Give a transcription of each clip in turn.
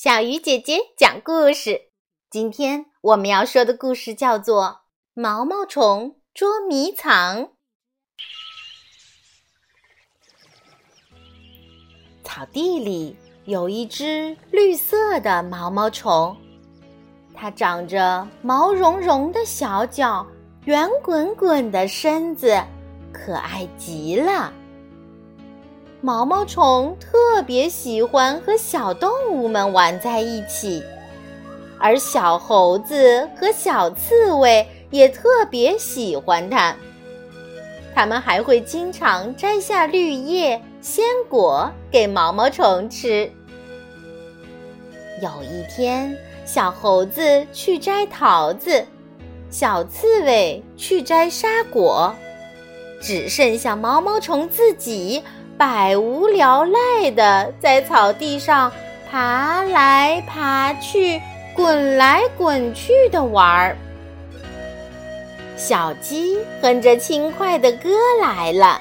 小鱼姐姐讲故事。今天我们要说的故事叫做《毛毛虫捉迷藏》。草地里有一只绿色的毛毛虫，它长着毛茸茸的小脚，圆滚滚的身子，可爱极了。毛毛虫特别喜欢和小动物们玩在一起，而小猴子和小刺猬也特别喜欢它。它们还会经常摘下绿叶、鲜果给毛毛虫吃。有一天，小猴子去摘桃子，小刺猬去摘沙果，只剩下毛毛虫自己。百无聊赖的在草地上爬来爬去、滚来滚去的玩儿。小鸡哼着轻快的歌来了。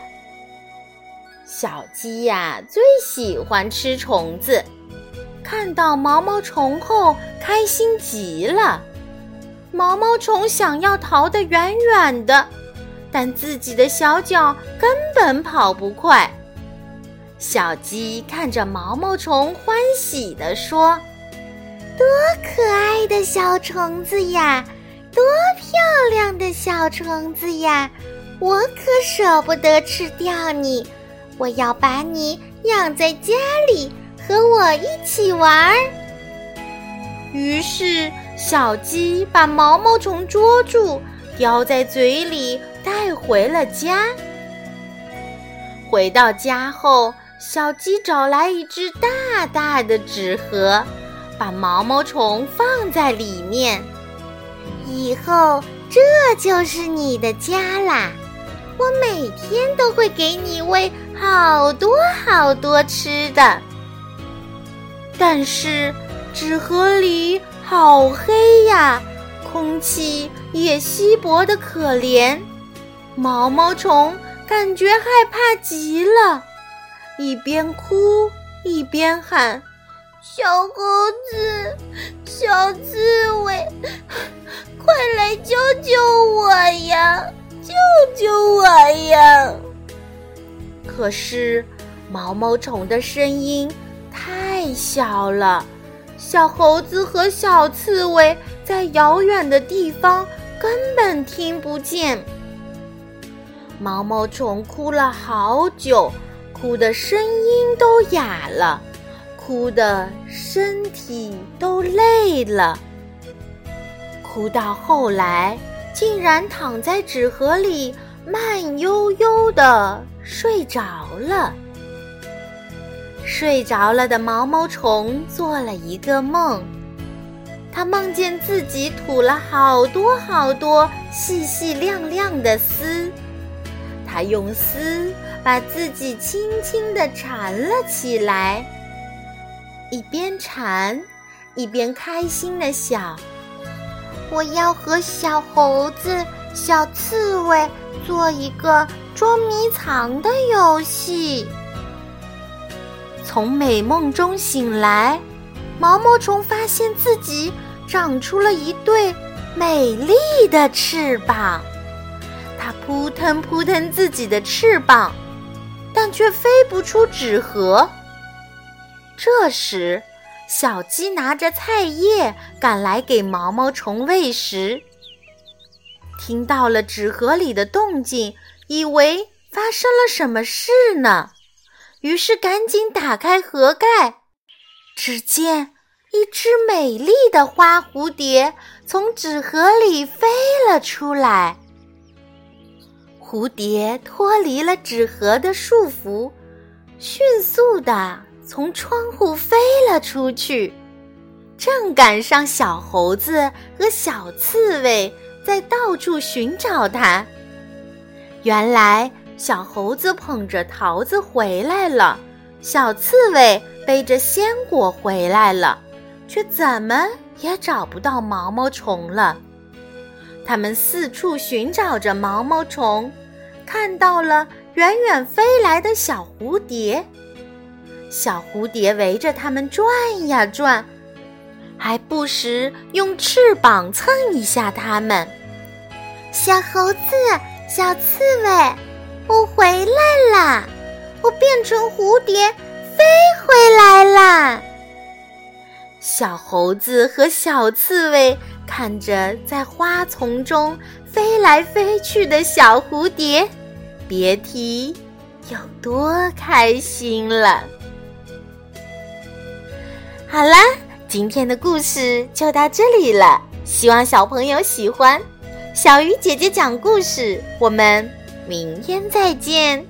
小鸡呀，最喜欢吃虫子，看到毛毛虫后开心极了。毛毛虫想要逃得远远的，但自己的小脚根本跑不快。小鸡看着毛毛虫，欢喜地说：“多可爱的小虫子呀，多漂亮的小虫子呀！我可舍不得吃掉你，我要把你养在家里，和我一起玩。”于是，小鸡把毛毛虫捉住，叼在嘴里，带回了家。回到家后。小鸡找来一只大大的纸盒，把毛毛虫放在里面。以后这就是你的家啦！我每天都会给你喂好多好多吃的。但是纸盒里好黑呀，空气也稀薄的可怜，毛毛虫感觉害怕极了。一边哭一边喊：“小猴子，小刺猬，快来救救我呀！救救我呀！”可是毛毛虫的声音太小了，小猴子和小刺猬在遥远的地方根本听不见。毛毛虫哭了好久。哭的声音都哑了，哭的身体都累了，哭到后来竟然躺在纸盒里慢悠悠的睡着了。睡着了的毛毛虫做了一个梦，他梦见自己吐了好多好多细细亮亮的丝，用丝。把自己轻轻地缠了起来，一边缠，一边开心地想：“我要和小猴子、小刺猬做一个捉迷藏的游戏。”从美梦中醒来，毛毛虫发现自己长出了一对美丽的翅膀，它扑腾扑腾自己的翅膀。但却飞不出纸盒。这时，小鸡拿着菜叶赶来给毛毛虫喂食。听到了纸盒里的动静，以为发生了什么事呢，于是赶紧打开盒盖。只见一只美丽的花蝴蝶从纸盒里飞了出来。蝴蝶脱离了纸盒的束缚，迅速地从窗户飞了出去，正赶上小猴子和小刺猬在到处寻找它。原来，小猴子捧着桃子回来了，小刺猬背着鲜果回来了，却怎么也找不到毛毛虫了。他们四处寻找着毛毛虫，看到了远远飞来的小蝴蝶。小蝴蝶围着它们转呀转，还不时用翅膀蹭一下它们。小猴子，小刺猬，我回来啦！我变成蝴蝶飞回来啦！小猴子和小刺猬看着在花丛中飞来飞去的小蝴蝶，别提有多开心了。好啦，今天的故事就到这里了，希望小朋友喜欢。小鱼姐姐讲故事，我们明天再见。